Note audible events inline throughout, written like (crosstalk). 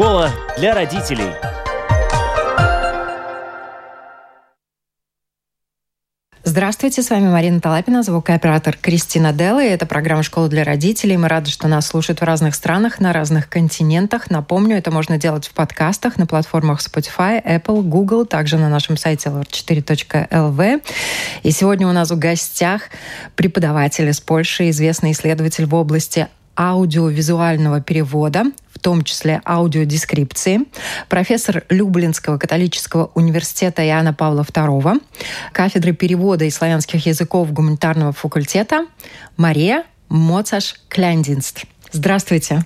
Школа для родителей. Здравствуйте, с вами Марина Талапина, звукооператор Кристина Делла. И это программа «Школа для родителей». Мы рады, что нас слушают в разных странах, на разных континентах. Напомню, это можно делать в подкастах на платформах Spotify, Apple, Google, также на нашем сайте lr4.lv. И сегодня у нас в гостях преподаватель из Польши, известный исследователь в области аудиовизуального перевода, том числе аудиодескрипции, профессор Люблинского католического университета Иоанна Павла II, кафедры перевода и славянских языков гуманитарного факультета Мария Моцаш Кляндинст. Здравствуйте.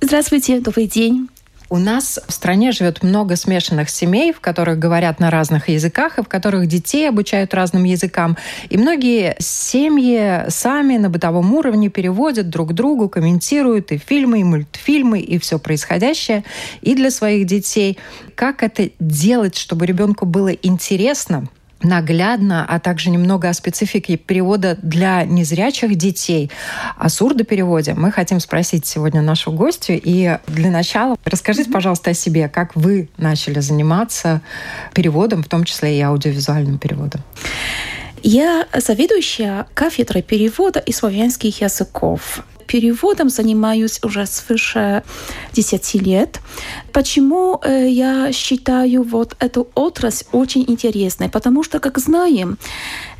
Здравствуйте, добрый день. У нас в стране живет много смешанных семей, в которых говорят на разных языках, и в которых детей обучают разным языкам. И многие семьи сами на бытовом уровне переводят друг другу, комментируют и фильмы, и мультфильмы, и все происходящее, и для своих детей. Как это делать, чтобы ребенку было интересно? Наглядно, а также немного о специфике перевода для незрячих детей. О сурдопереводе мы хотим спросить сегодня нашу гостью. И для начала расскажите, пожалуйста, о себе, как вы начали заниматься переводом, в том числе и аудиовизуальным переводом. Я заведующая кафедрой перевода и славянских языков переводом занимаюсь уже свыше 10 лет. Почему э, я считаю вот эту отрасль очень интересной? Потому что, как знаем,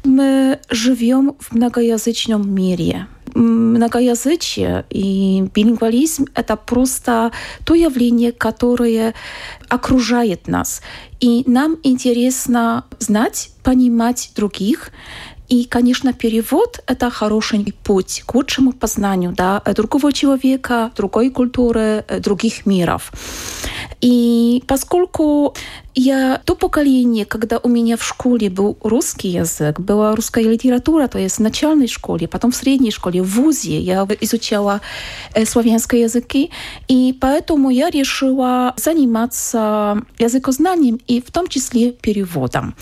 мы живем в многоязычном мире многоязычие и билингвализм — это просто то явление, которое окружает нас. И нам интересно знать, понимать других, и, конечно, перевод — это хороший путь к лучшему познанию да, другого человека, другой культуры, других миров. И поскольку я то поколение, когда у меня в школе был русский язык, была русская литература, то есть в начальной школе, потом в средней школе, в ВУЗе я изучала э, славянские языки, и поэтому я решила заниматься языкознанием и в том числе переводом.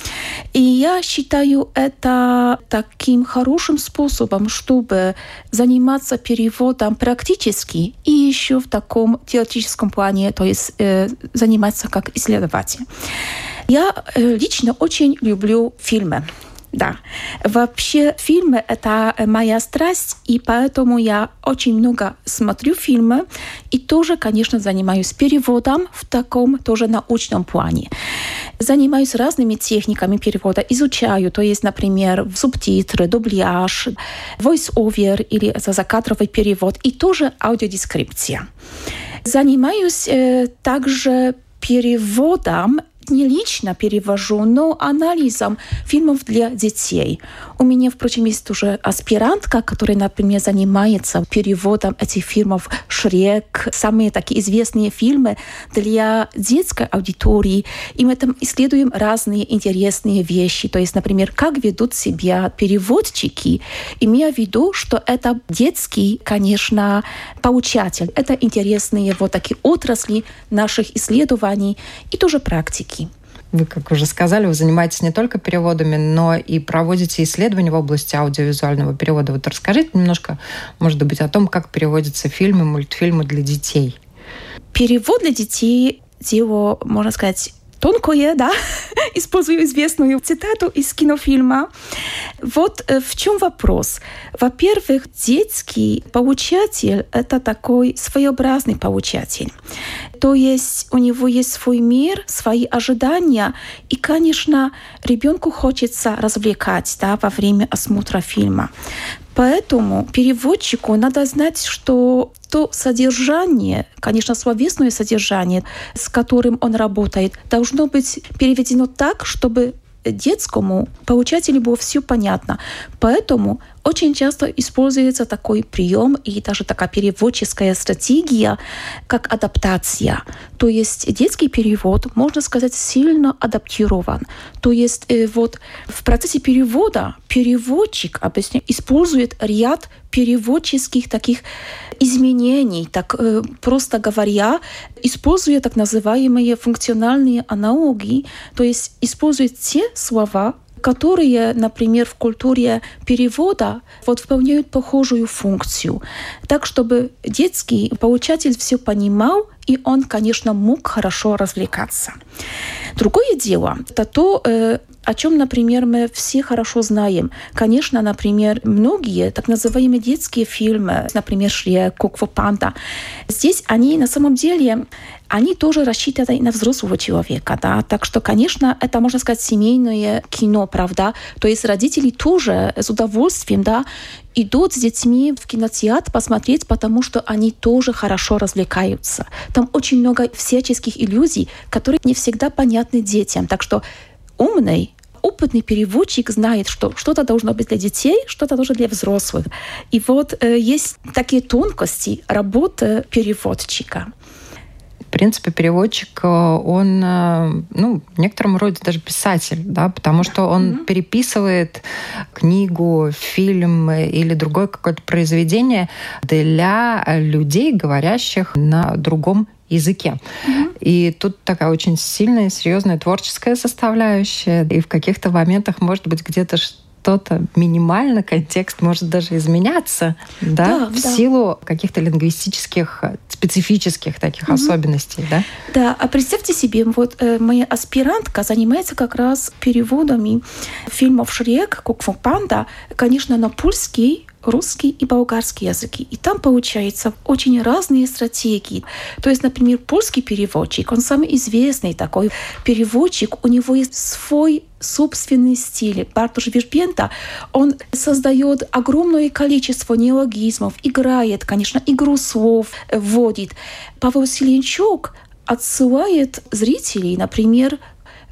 И я считаю это таким хорошим способом, чтобы заниматься переводом практически и еще в таком теоретическом плане, то есть э, заниматься как исследователь. Я э, лично очень люблю фильмы. Да. Вообще фильмы — это моя страсть, и поэтому я очень много смотрю фильмы и тоже, конечно, занимаюсь переводом в таком тоже научном плане. Занимаюсь разными техниками перевода, изучаю, то есть, например, субтитры, дубляж, voice-over или закадровый перевод и тоже аудиодескрипция. Занимаюсь э, также переводом не лично перевожу, но анализом фильмов для детей. У меня, впрочем, есть уже аспирантка, которая, например, занимается переводом этих фильмов «Шрек», самые такие известные фильмы для детской аудитории. И мы там исследуем разные интересные вещи. То есть, например, как ведут себя переводчики, имея в виду, что это детский, конечно, получатель. Это интересные вот такие отрасли наших исследований и тоже практики. Вы, как уже сказали, вы занимаетесь не только переводами, но и проводите исследования в области аудиовизуального перевода. Вот расскажите немножко, может быть, о том, как переводятся фильмы, мультфильмы для детей. Перевод для детей дело, можно сказать, тонкое, да, использую известную цитату из кинофильма. Вот в чем вопрос. Во-первых, детский получатель — это такой своеобразный получатель. То есть у него есть свой мир, свои ожидания, и, конечно, ребенку хочется развлекать да, во время осмотра фильма. Поэтому переводчику надо знать, что то содержание, конечно, словесное содержание, с которым он работает, должно быть переведено так, чтобы детскому получателю было все понятно. Поэтому очень часто используется такой прием и даже такая переводческая стратегия, как адаптация. То есть детский перевод, можно сказать, сильно адаптирован. То есть э, вот в процессе перевода переводчик объясняю, использует ряд переводческих таких изменений, так э, просто говоря, используя так называемые функциональные аналогии, то есть использует те слова, которые, например, в культуре перевода вот выполняют похожую функцию, так чтобы детский получатель все понимал и он, конечно, мог хорошо развлекаться. Другое дело, это то, э, о чем, например, мы все хорошо знаем. Конечно, например, многие так называемые детские фильмы, например, «Шрек», «Куква Панда», здесь они на самом деле они тоже рассчитаны на взрослого человека, да, так что, конечно, это, можно сказать, семейное кино, правда, то есть родители тоже с удовольствием, да, идут с детьми в кинотеатр посмотреть, потому что они тоже хорошо развлекаются. Там очень много всяческих иллюзий, которые не всегда понятны детям, так что умный опытный переводчик знает, что что-то должно быть для детей, что-то должно для взрослых. И вот э, есть такие тонкости работы переводчика. В принципе, переводчик, э, он, э, ну, в некотором роде даже писатель, да, потому что он mm-hmm. переписывает книгу, фильм или другое какое-то произведение для людей, говорящих на другом языке. Mm-hmm. И тут такая очень сильная, серьезная творческая составляющая. И в каких-то моментах, может быть, где-то что-то минимально, контекст может даже изменяться, да, да в да. силу каких-то лингвистических специфических таких угу. особенностей, да? Да, а представьте себе, вот э, моя аспирантка занимается как раз переводами фильмов «Шрек», «Кукфу Панда», конечно, на польский, русский и болгарский языки. И там получается очень разные стратегии. То есть, например, польский переводчик, он самый известный такой переводчик, у него есть свой собственный стиль. Бартуш Вербента, он создает огромное количество неологизмов, играет, конечно, игру слов вводит. Павел Селенчук отсылает зрителей, например,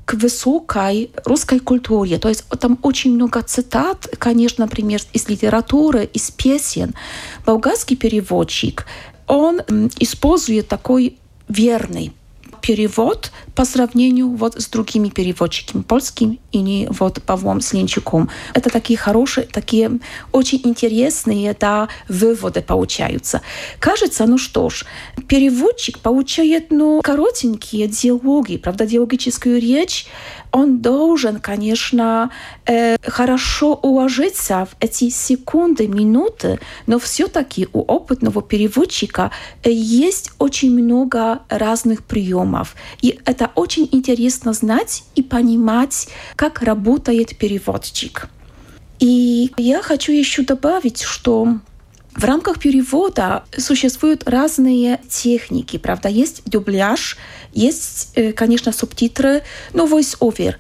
к высокой русской культуре. То есть там очень много цитат, конечно, например, из литературы, из песен. Болгарский переводчик, он использует такой верный перевод по сравнению вот с другими переводчиками, польским и не вот Павлом Слинчуком. Это такие хорошие, такие очень интересные да, выводы получаются. Кажется, ну что ж, переводчик получает ну, коротенькие диалоги, правда, диалогическую речь, он должен, конечно, э, хорошо уложиться в эти секунды, минуты, но все-таки у опытного переводчика э, есть очень много разных приемов. И это очень интересно знать и понимать, как работает переводчик. И я хочу еще добавить, что в рамках перевода существуют разные техники, правда, есть дубляж, есть, э, конечно, субтитры, но voice-over.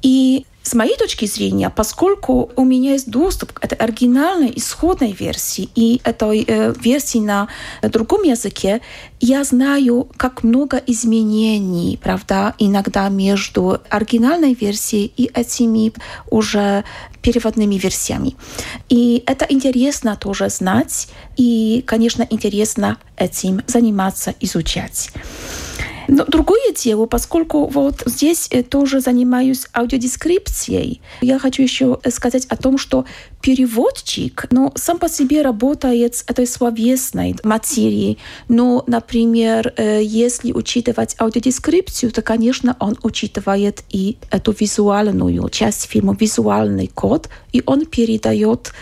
И с моей точки зрения, поскольку у меня есть доступ к этой оригинальной исходной версии и этой э, версии на другом языке, я знаю, как много изменений, правда, иногда между оригинальной версией и этими уже переводными версиями. И это интересно тоже знать, и, конечно, интересно этим заниматься, изучать. Но другое дело, поскольку вот здесь э, тоже занимаюсь аудиодескрипцией, я хочу еще сказать о том, что переводчик, ну, сам по себе работает с этой словесной материей, но, например, э, если учитывать аудиодескрипцию, то, конечно, он учитывает и эту визуальную часть фильма, визуальный код, и он передает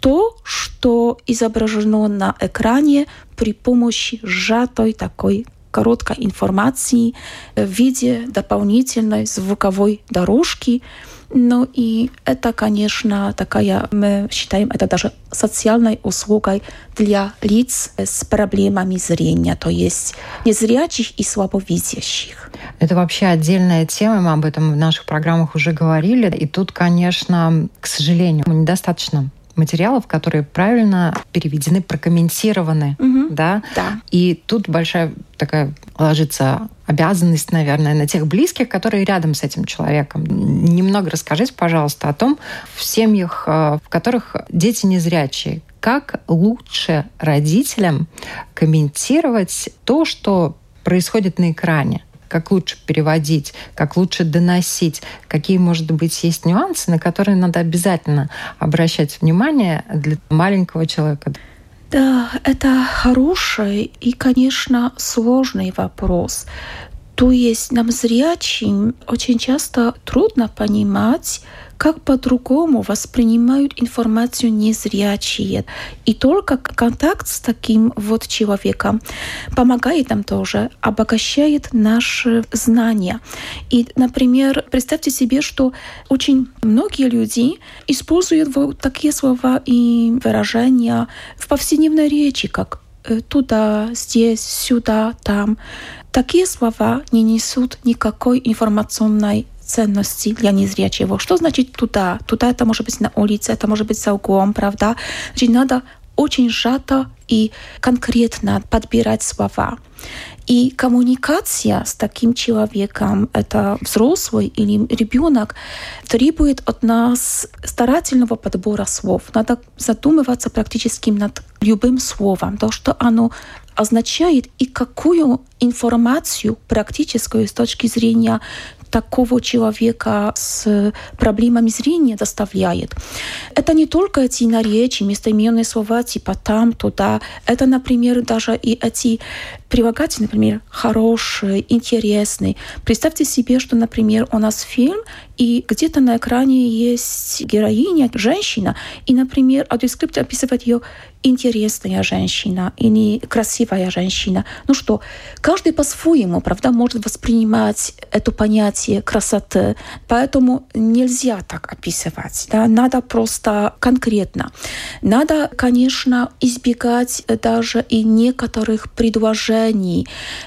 то, что изображено на экране при помощи сжатой такой короткой информации в виде дополнительной звуковой дорожки. Ну и это, конечно, такая, мы считаем это даже социальной услугой для лиц с проблемами зрения, то есть незрячих и слабовидящих. Это вообще отдельная тема, мы об этом в наших программах уже говорили. И тут, конечно, к сожалению, недостаточно материалов, которые правильно переведены, прокомментированы, угу. да? да. И тут большая такая ложится обязанность, наверное, на тех близких, которые рядом с этим человеком. Немного расскажите, пожалуйста, о том, в семьях, э, в которых дети незрячие, как лучше родителям комментировать то, что происходит на экране как лучше переводить, как лучше доносить, какие, может быть, есть нюансы, на которые надо обязательно обращать внимание для маленького человека. Да, это хороший и, конечно, сложный вопрос. То есть нам зрячим очень часто трудно понимать, как по-другому воспринимают информацию незрячие. И только контакт с таким вот человеком помогает нам тоже, обогащает наши знания. И, например, представьте себе, что очень многие люди используют вот такие слова и выражения в повседневной речи, как э, туда, здесь, сюда, там. Такие слова не несут никакой информационной ценности для незрячего. Что значит туда? Туда это может быть на улице, это может быть за углом, правда? Значит, надо очень сжато и конкретно подбирать слова. И коммуникация с таким человеком, это взрослый или ребенок, требует от нас старательного подбора слов. Надо задумываться практически над любым словом, то, что оно означает и какую информацию практическую с точки зрения такого человека с проблемами зрения доставляет. Это не только эти наречия, местоименные слова типа там, туда. Это, например, даже и эти прилагательные, например, хороший, интересный. Представьте себе, что, например, у нас фильм, и где-то на экране есть героиня, женщина, и, например, аудиоскрипт описывает ее интересная женщина или красивая женщина. Ну что, каждый по-своему, правда, может воспринимать это понятие красоты, поэтому нельзя так описывать. Да? Надо просто конкретно. Надо, конечно, избегать даже и некоторых предложений,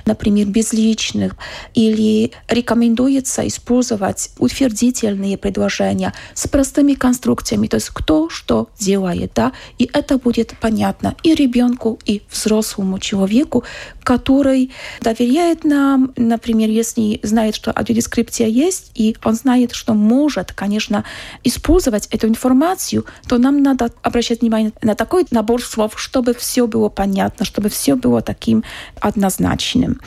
например, безличных, или рекомендуется использовать утвердительные предложения с простыми конструкциями, то есть кто что делает, да, и это будет понятно и ребенку, и взрослому человеку, который доверяет нам, например, если знает, что аудиодескрипция есть, и он знает, что может, конечно, использовать эту информацию, то нам надо обращать внимание на такой набор слов, чтобы все было понятно, чтобы все было таким однозначным.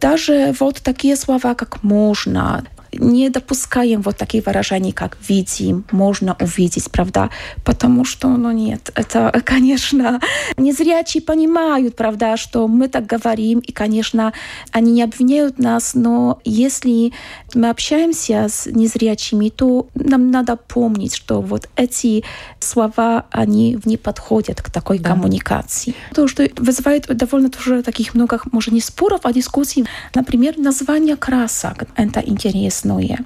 Даже вот такие слова, как «можно», не допускаем вот такие выражения, как «видим», «можно увидеть», правда, потому что, ну нет, это, (laughs) конечно, незрячие понимают, правда, что мы так говорим, и, конечно, они не обвиняют нас, но если мы общаемся с незрячими, то нам надо помнить, что вот эти слова, они не подходят к такой да. коммуникации. То, что вызывает довольно тоже таких много, может, не споров, а дискуссий. Например, название красок. Это интересно интересное.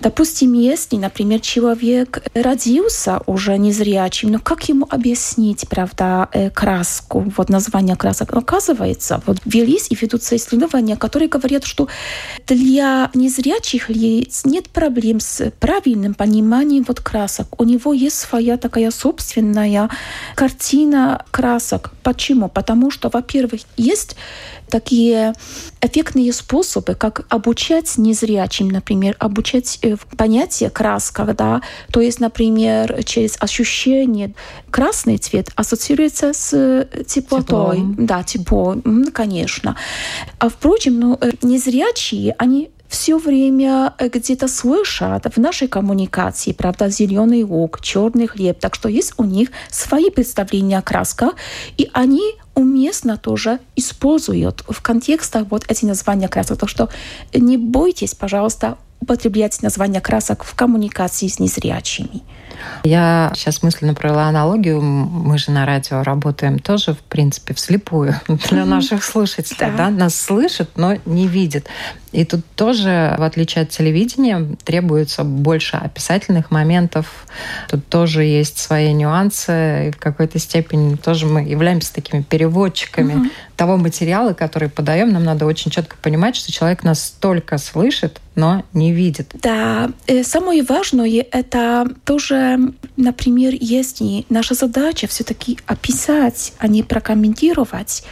Допустим, если, например, человек родился уже незрячим, но как ему объяснить, правда, э, краску, вот название красок? Оказывается, вот велись и ведутся исследования, которые говорят, что для незрячих лиц нет проблем с правильным пониманием вот красок. У него есть своя такая собственная картина красок. Почему? Потому что, во-первых, есть такие эффектные способы, как обучать незрячим, например, обучать э, понятие краска, да, то есть, например, через ощущение красный цвет ассоциируется с э, теплотой, Теплом. да, тепло, конечно. А впрочем, ну, э, незрячие, они все время где-то слышат в нашей коммуникации, правда, зеленый лук, черный хлеб, так что есть у них свои представления о красках, и они уместно тоже используют в контекстах вот эти названия красок. Так что не бойтесь, пожалуйста, употреблять названия красок в коммуникации с незрячими. Я сейчас мысленно провела аналогию. Мы же на радио работаем тоже, в принципе, вслепую (laughs) для наших слушателей. Да. Да? Нас слышат, но не видят. И тут тоже, в отличие от телевидения, требуется больше описательных моментов. Тут тоже есть свои нюансы. И в какой-то степени тоже мы являемся такими переводчиками угу. того материала, который подаем. Нам надо очень четко понимать, что человек нас только слышит, но не видит. Да, э, самое важное это тоже, например, если наша задача все-таки описать, а не прокомментировать,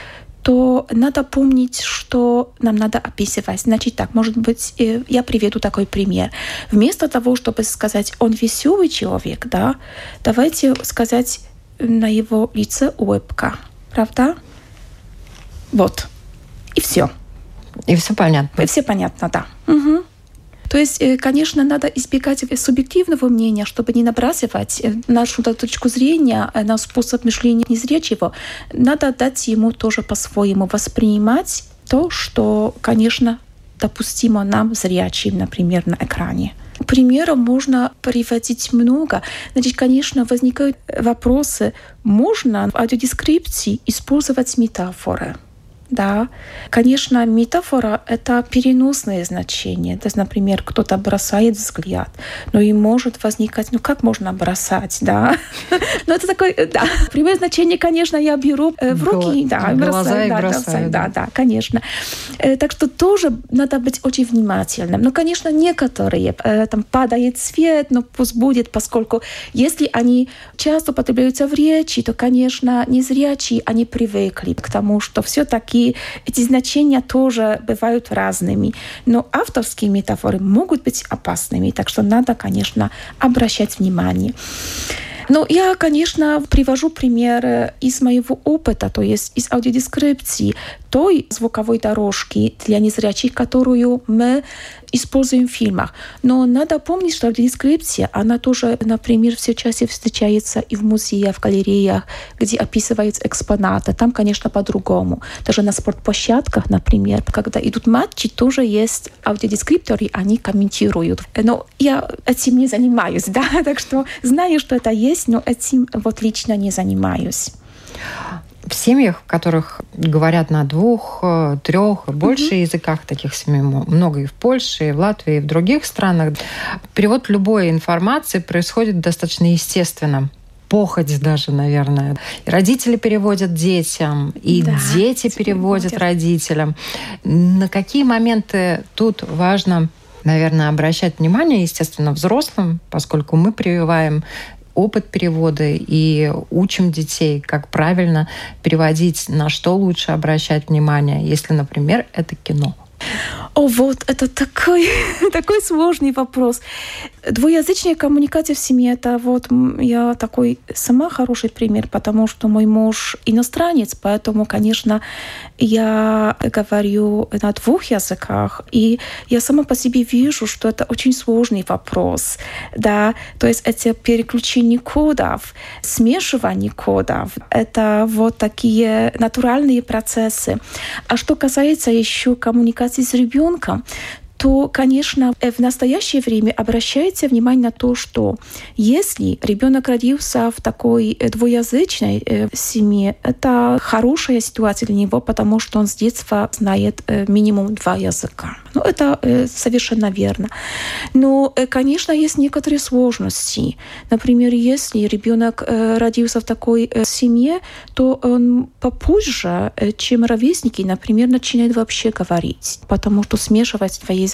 то надо помнить, что нам надо описывать. Значит так, может быть, э, я приведу такой пример. Вместо того, чтобы сказать, он веселый человек, да, давайте сказать на его лице улыбка. Правда? Вот. И все. И все понятно. И все понятно, да. Угу. То есть, э, конечно, надо избегать субъективного мнения, чтобы не набрасывать э, нашу точку зрения э, на способ мышления незрячего. Надо дать ему тоже по-своему воспринимать то, что, конечно, допустимо нам, зрячим, например, на экране. Примеров можно приводить много. Значит, конечно, возникают вопросы, можно в аудиодескрипции использовать метафоры. Да, конечно, метафора — это переносное значение. То есть, например, кто-то бросает взгляд, но и может возникать, ну как можно бросать, да? (laughs) Но это такое, да. Прямое значение, конечно, я беру э, в руки, да, бросаю, да, бросаю, да, да, конечно. Э, так что тоже надо быть очень внимательным. Но, конечно, некоторые, э, там падает свет, но пусть будет, поскольку если они часто употребляются в речи, то, конечно, незрячие, они привыкли к тому, что все-таки и эти значения тоже бывают разными. Но авторские метафоры могут быть опасными, так что надо, конечно, обращать внимание. Ну, я, конечно, привожу примеры из моего опыта, то есть из аудиодескрипции той звуковой дорожки для незрячих, которую мы используем в фильмах. Но надо помнить, что аудиодескрипция, она тоже, например, все чаще встречается и в музеях, в галереях, где описываются экспонаты. Там, конечно, по-другому. Даже на спортплощадках, например, когда идут матчи, тоже есть аудиодескрипторы, они комментируют. Но я этим не занимаюсь, (laughs) да, так что знаю, что это есть, но этим вот лично не занимаюсь. В семьях, в которых говорят на двух, э, трех больше mm-hmm. языках, таких семей много и в Польше, и в Латвии, и в других странах, перевод любой информации происходит достаточно естественно похоть даже, наверное. И родители переводят детям, и да, дети переводят родителям. На какие моменты тут важно наверное, обращать внимание, естественно, взрослым, поскольку мы прививаем опыт перевода и учим детей, как правильно переводить, на что лучше обращать внимание, если, например, это кино. О, вот, это такой, (laughs) такой сложный вопрос. Двуязычная коммуникация в семье, это вот я такой сама хороший пример, потому что мой муж иностранец, поэтому, конечно, я говорю на двух языках, и я сама по себе вижу, что это очень сложный вопрос, да, то есть это переключение кодов, смешивание кодов, это вот такие натуральные процессы. А что касается еще коммуникации с ребенком, то, конечно, в настоящее время обращайте внимание на то, что если ребенок родился в такой э, двуязычной э, семье, это хорошая ситуация для него, потому что он с детства знает э, минимум два языка. Ну, это совершенно верно. Но, конечно, есть некоторые сложности. Например, если ребенок родился в такой семье, то он попозже, чем ровесники, например, начинает вообще говорить, потому что смешивать два языка.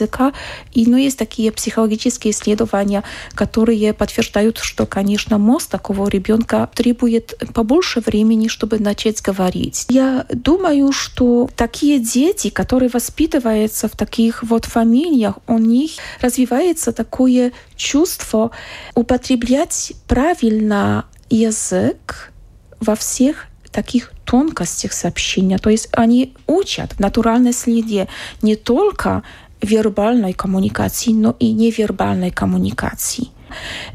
И ну, есть такие психологические исследования, которые подтверждают, что, конечно, мозг такого ребенка требует побольше времени, чтобы начать говорить. Я думаю, что такие дети, которые воспитываются в таких вот фамилиях, у них развивается такое чувство употреблять правильно язык во всех таких тонкостях сообщения. То есть они учат в натуральной среде не только вербальной коммуникации, но и невербальной коммуникации.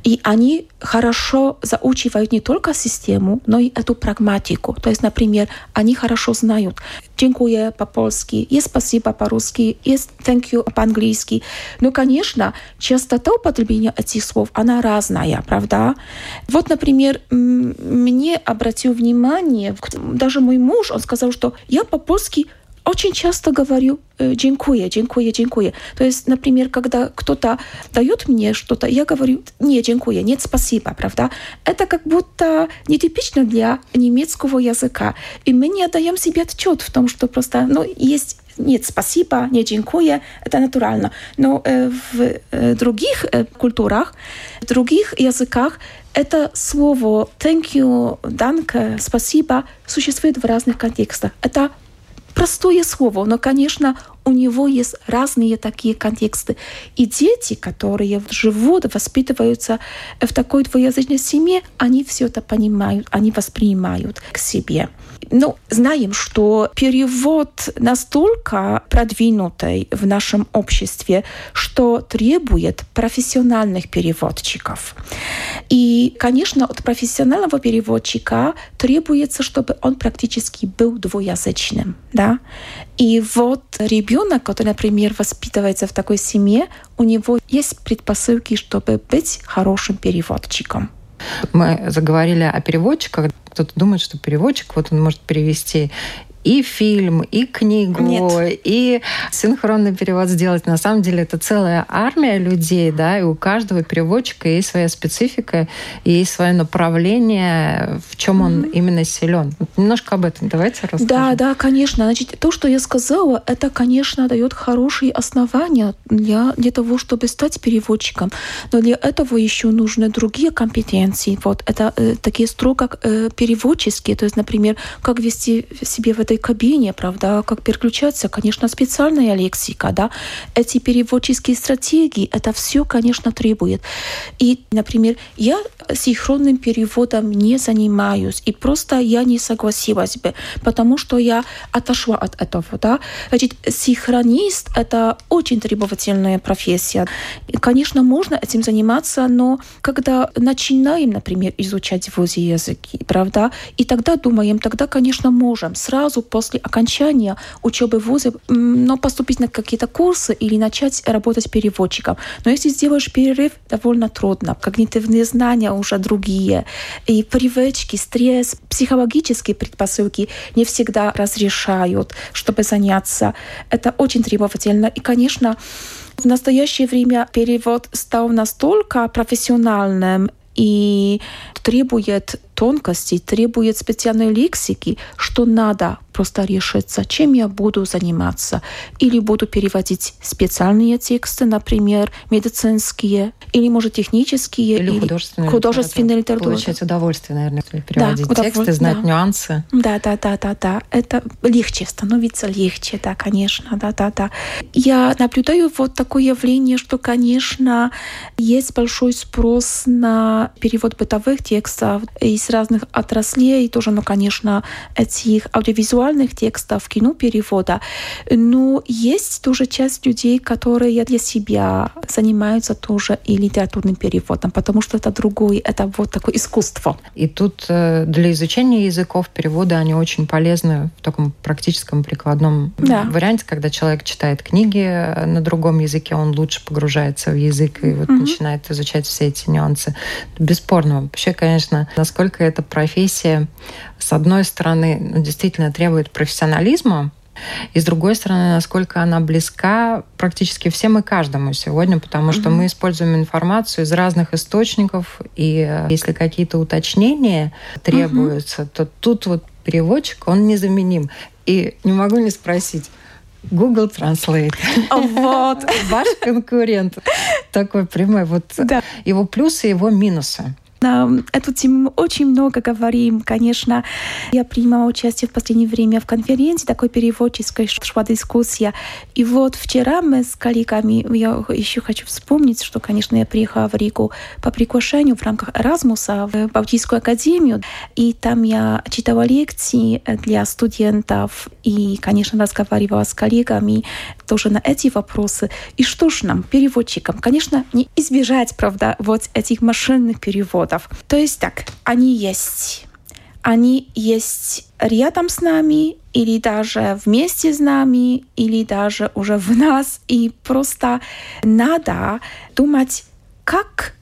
И они хорошо заучивают не только систему, но и эту прагматику. То есть, например, они хорошо знают «dziękuję» по-польски, «есть спасибо» по-русски, «есть thank you» по-английски. Но, конечно, частота употребления этих слов, она разная, правда? Вот, например, мне обратил внимание, даже мой муж, он сказал, что я по-польски очень часто говорю «dziękuję, dziękuję, dziękuję». То есть, например, когда кто-то дает мне что-то, я говорю «не, dziękuję, нет, спасибо», правда? Это как будто нетипично для немецкого языка. И мы не отдаем себе отчет в том, что просто ну, есть нет, спасибо, не dziękuję, это натурально. Но э, в э, других э, культурах, в других языках это слово thank you, danke, спасибо существует в разных контекстах. Это простое слово, но, конечно, у него есть разные такие контексты. И дети, которые живут, воспитываются в такой двуязычной семье, они все это понимают, они воспринимают к себе. Ну, знаем, что перевод настолько продвинутый в нашем обществе, что требует профессиональных переводчиков. И, конечно, от профессионального переводчика требуется, чтобы он практически был двуязычным. Да? И вот ребенок который, например, воспитывается в такой семье, у него есть предпосылки, чтобы быть хорошим переводчиком. Мы заговорили о переводчиках. Кто-то думает, что переводчик, вот он может перевести и фильм, и книгу, Нет. и синхронный перевод сделать. На самом деле это целая армия людей, да, и у каждого переводчика есть своя специфика, и есть свое направление, в чем он mm-hmm. именно силен. немножко об этом давайте расскажем. Да, да, конечно. Значит, то, что я сказала, это, конечно, дает хорошие основания для, для того, чтобы стать переводчиком. Но для этого еще нужны другие компетенции. Вот это э, такие строго э, переводческие, то есть, например, как вести себе в этой кабине, правда, как переключаться, конечно, специальная лексика, да, эти переводческие стратегии, это все, конечно, требует. И, например, я синхронным переводом не занимаюсь, и просто я не согласилась бы, потому что я отошла от этого, да. Значит, синхронист — это очень требовательная профессия. И, конечно, можно этим заниматься, но когда начинаем, например, изучать в ВУЗе языки, правда, и тогда думаем, тогда, конечно, можем сразу после окончания учебы в ВУЗе но поступить на какие-то курсы или начать работать переводчиком. Но если сделаешь перерыв, довольно трудно. Когнитивные знания уже другие. И привычки, стресс, психологические предпосылки не всегда разрешают, чтобы заняться. Это очень требовательно. И, конечно, в настоящее время перевод стал настолько профессиональным и требует тонкостей, требует специальной лексики, что надо просто решиться, чем я буду заниматься. Или буду переводить специальные тексты, например, медицинские, или, может, технические, или, или художественные, художественные литературы. Получать удовольствие, наверное, переводить да, тексты, знать да. нюансы. Да, да, да, да, да. Это легче, становится легче, да, конечно, да, да, да. Я наблюдаю вот такое явление, что, конечно, есть большой спрос на перевод бытовых текстов из разных отраслей, тоже, ну, конечно, этих аудиовизуальных текстов, кино перевода. Но есть тоже часть людей, которые для себя занимаются тоже и литературным переводом, потому что это другой, это вот такое искусство. И тут э, для изучения языков перевода они очень полезны в таком практическом прикладном да. варианте, когда человек читает книги э, на другом языке, он лучше погружается в язык и вот mm-hmm. начинает изучать все эти нюансы. Бесспорно. Вообще, конечно, насколько эта профессия, с одной стороны, ну, действительно требует профессионализма, и с другой стороны, насколько она близка практически всем и каждому сегодня, потому что mm-hmm. мы используем информацию из разных источников, и э, если какие-то уточнения требуются, mm-hmm. то тут вот переводчик, он незаменим. И не могу не спросить, Google Translate. Вот. (laughs) Ваш конкурент. Такой прямой. Вот да. его плюсы, его минусы. На эту тему очень много говорим. Конечно, я принимала участие в последнее время в конференции, такой переводческой шла дискуссия. И вот вчера мы с коллегами, я еще хочу вспомнить, что, конечно, я приехала в Ригу по приглашению в рамках Erasmus в Балтийскую академию, и там я читала лекции для студентов и, конечно, разговаривала с коллегами тоже на эти вопросы. И что ж нам, переводчикам, конечно, не избежать, правда, вот этих машинных переводов. То есть так, они есть. Они есть рядом с нами, или даже вместе с нами, или даже уже в нас. И просто надо думать, как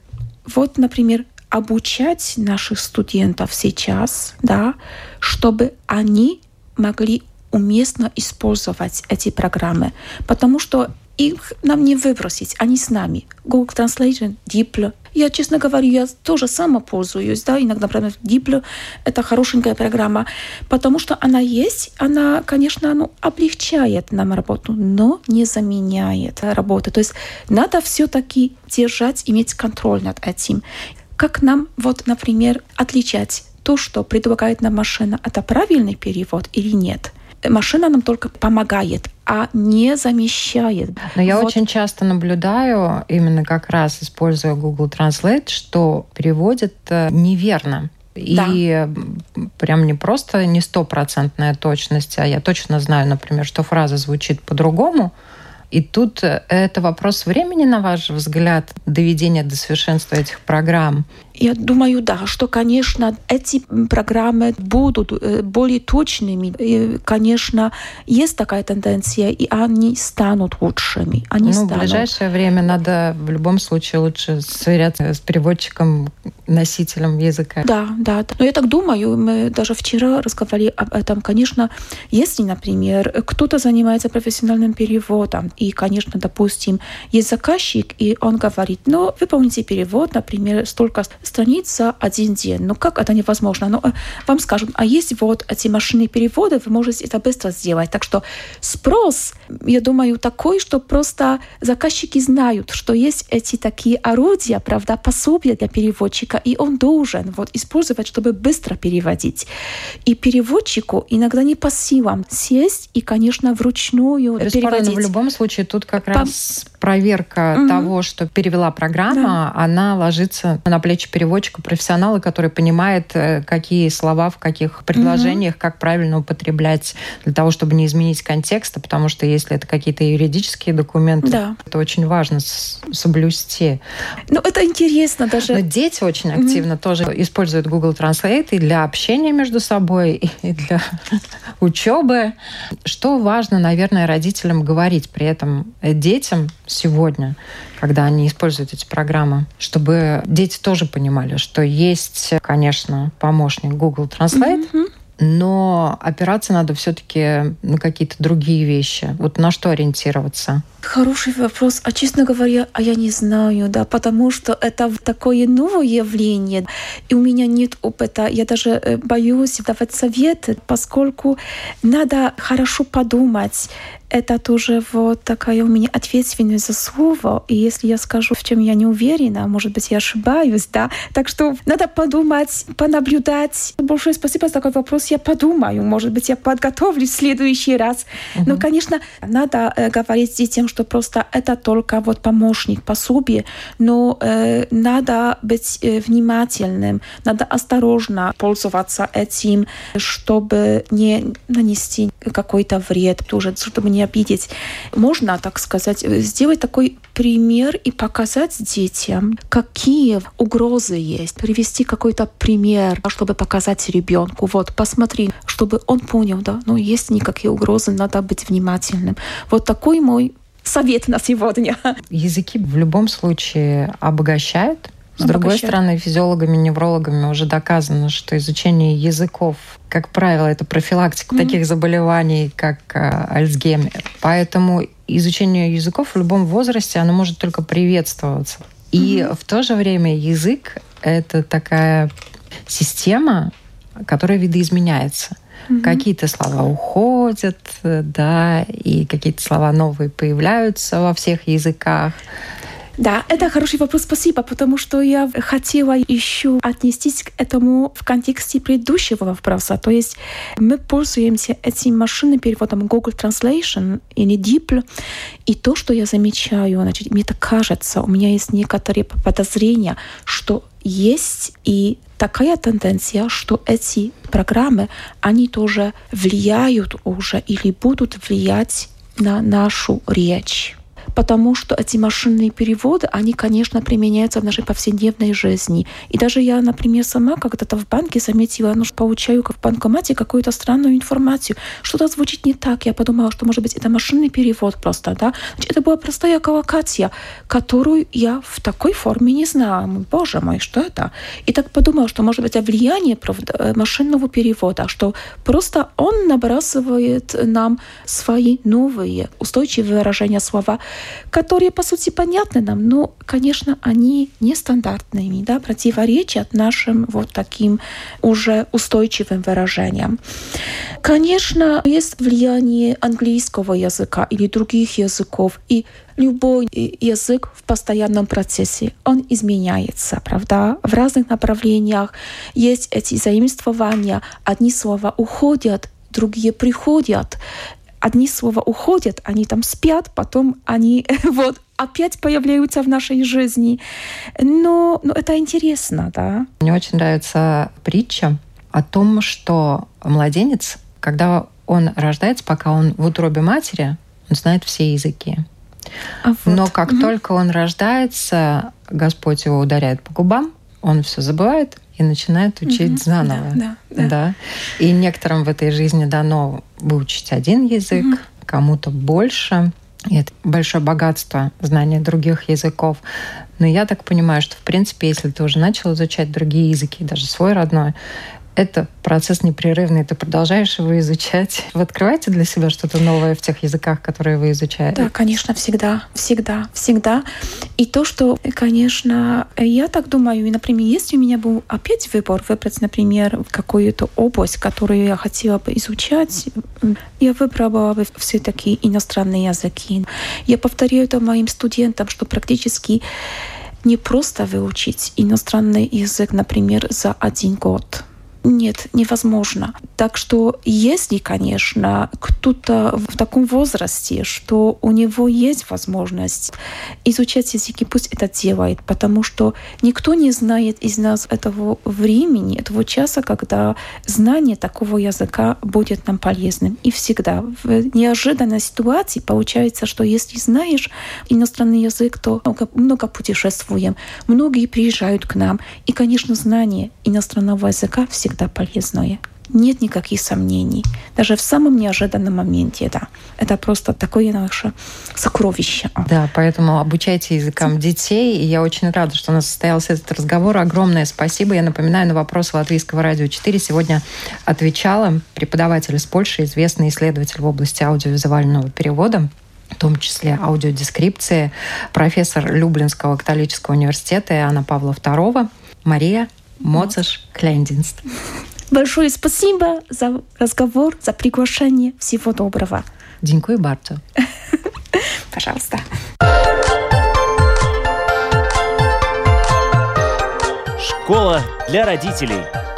вот, например, обучать наших студентов сейчас, да, чтобы они могли уместно использовать эти программы. Потому что их нам не выбросить, они с нами. Google Translation, Diplo. Я, честно говоря, я тоже сама пользуюсь, да, иногда, например, Diplo — это хорошенькая программа, потому что она есть, она, конечно, ну, облегчает нам работу, но не заменяет работу. То есть надо все-таки держать, иметь контроль над этим. Как нам, вот, например, отличать то, что предлагает нам машина, это правильный перевод или нет — машина нам только помогает, а не замещает. Но я вот. очень часто наблюдаю, именно как раз используя Google Translate, что переводит э, неверно. И да. прям не просто не стопроцентная точность, а я точно знаю, например, что фраза звучит по-другому. И тут э, это вопрос времени, на ваш взгляд, доведения до совершенства этих программ? Я думаю, да, что, конечно, эти программы будут э, более точными. И, конечно, есть такая тенденция, и они станут лучшими. Они ну, станут. в ближайшее время надо в любом случае лучше сверяться с переводчиком, носителем языка. Да, да. Но я так думаю, мы даже вчера разговаривали об этом. Конечно, если, например, кто-то занимается профессиональным переводом, и, конечно, допустим, есть заказчик, и он говорит, ну, выполните перевод, например, столько страница один день. Ну как это невозможно? Ну, э, вам скажут, а есть вот эти машины перевода, вы можете это быстро сделать. Так что спрос, я думаю, такой, что просто заказчики знают, что есть эти такие орудия, правда, пособия для переводчика, и он должен вот использовать, чтобы быстро переводить. И переводчику иногда не по силам сесть и, конечно, вручную переводить. в любом случае тут как раз проверка угу. того, что перевела программа, да. она ложится на плечи переводчика, профессионала, который понимает, э, какие слова в каких предложениях, угу. как правильно употреблять для того, чтобы не изменить контекста, потому что если это какие-то юридические документы, да. это очень важно соблюсти. Ну, это интересно даже. Но дети очень активно угу. тоже используют Google Translate и для общения между собой, и для (laughs) учебы. Что важно, наверное, родителям говорить при этом детям, сегодня, когда они используют эти программы, чтобы дети тоже понимали, что есть, конечно, помощник Google Translate, mm-hmm но опираться надо все-таки на какие-то другие вещи. Вот на что ориентироваться? Хороший вопрос. А честно говоря, а я не знаю, да, потому что это такое новое явление, и у меня нет опыта. Я даже э, боюсь давать советы, поскольку надо хорошо подумать, это тоже вот такая у меня ответственность за слово. И если я скажу, в чем я не уверена, может быть, я ошибаюсь, да. Так что надо подумать, понаблюдать. Большое спасибо за такой вопрос. Я подумаю, может быть, я подготовлюсь в следующий раз. Угу. Но, конечно, надо э, говорить детям, что просто это только вот помощник, пособие, но э, надо быть э, внимательным, надо осторожно пользоваться этим, чтобы не нанести какой-то вред, тоже, чтобы не не обидеть. Можно, так сказать, сделать такой пример и показать детям, какие угрозы есть. Привести какой-то пример, чтобы показать ребенку. Вот, посмотри, чтобы он понял, да, ну, есть никакие угрозы, надо быть внимательным. Вот такой мой совет на сегодня. Языки в любом случае обогащают с другой стороны, физиологами, неврологами уже доказано, что изучение языков, как правило, это профилактика mm-hmm. таких заболеваний, как э, Альцгеймер. Поэтому изучение языков в любом возрасте, оно может только приветствоваться. И mm-hmm. в то же время язык — это такая система, которая видоизменяется. Угу. Какие-то слова уходят, да, и какие-то слова новые появляются во всех языках. Да, это хороший вопрос, спасибо, потому что я хотела еще отнестись к этому в контексте предыдущего вопроса. То есть мы пользуемся этим машинным переводом Google Translation или DeepL, и то, что я замечаю, значит, мне так кажется, у меня есть некоторые подозрения, что есть и такая тенденция, что эти программы, они тоже влияют уже или будут влиять на нашу речь потому что эти машинные переводы, они, конечно, применяются в нашей повседневной жизни. И даже я, например, сама когда-то в банке заметила, ну, получаю в банкомате какую-то странную информацию. Что-то звучит не так. Я подумала, что, может быть, это машинный перевод просто, да. Значит, это была простая коллокация, которую я в такой форме не знала. Боже мой, что это? И так подумала, что, может быть, это влияние правда, э, машинного перевода, что просто он набрасывает нам свои новые устойчивые выражения слова, которые, по сути, понятны нам, но, конечно, они нестандартными, да, противоречат нашим вот таким уже устойчивым выражениям. Конечно, есть влияние английского языка или других языков, и любой язык в постоянном процессе, он изменяется, правда? В разных направлениях есть эти заимствования. Одни слова уходят, другие приходят одни слова уходят, они там спят, потом они (laughs) вот опять появляются в нашей жизни. Но, но это интересно, да. Мне очень нравится притча о том, что младенец, когда он рождается, пока он в утробе матери, он знает все языки. А вот. Но как угу. только он рождается, Господь его ударяет по губам, он все забывает и начинает учить угу, заново. Да, да, да. да. И некоторым в этой жизни дано выучить один язык, угу. кому-то больше. И это большое богатство знания других языков. Но я так понимаю, что, в принципе, если ты уже начал изучать другие языки, даже свой родной, это процесс непрерывный, ты продолжаешь его изучать. Вы открываете для себя что-то новое в тех языках, которые вы изучаете? Да, конечно, всегда, всегда, всегда. И то, что, конечно, я так думаю, и, например, если у меня был опять выбор выбрать, например, какую-то область, которую я хотела бы изучать, я выбрала бы все-таки иностранные языки. Я повторяю это моим студентам, что практически не просто выучить иностранный язык, например, за один год нет, невозможно. Так что если, конечно, кто-то в таком возрасте, что у него есть возможность изучать языки, пусть это делает, потому что никто не знает из нас этого времени, этого часа, когда знание такого языка будет нам полезным. И всегда в неожиданной ситуации получается, что если знаешь иностранный язык, то много, много путешествуем, многие приезжают к нам. И, конечно, знание иностранного языка всегда всегда полезное. Нет никаких сомнений. Даже в самом неожиданном моменте, да. Это просто такое наше сокровище. Да, поэтому обучайте языкам детей. И я очень рада, что у нас состоялся этот разговор. Огромное спасибо. Я напоминаю, на вопрос Латвийского радио 4 сегодня отвечала преподаватель из Польши, известный исследователь в области аудиовизуального перевода в том числе аудиодескрипции, профессор Люблинского католического университета Иоанна Павла II Мария Моцаш Клендинст. Большое спасибо за разговор, за приглашение. Всего доброго. Дякую bardzo. (laughs) Пожалуйста. Школа для родителей.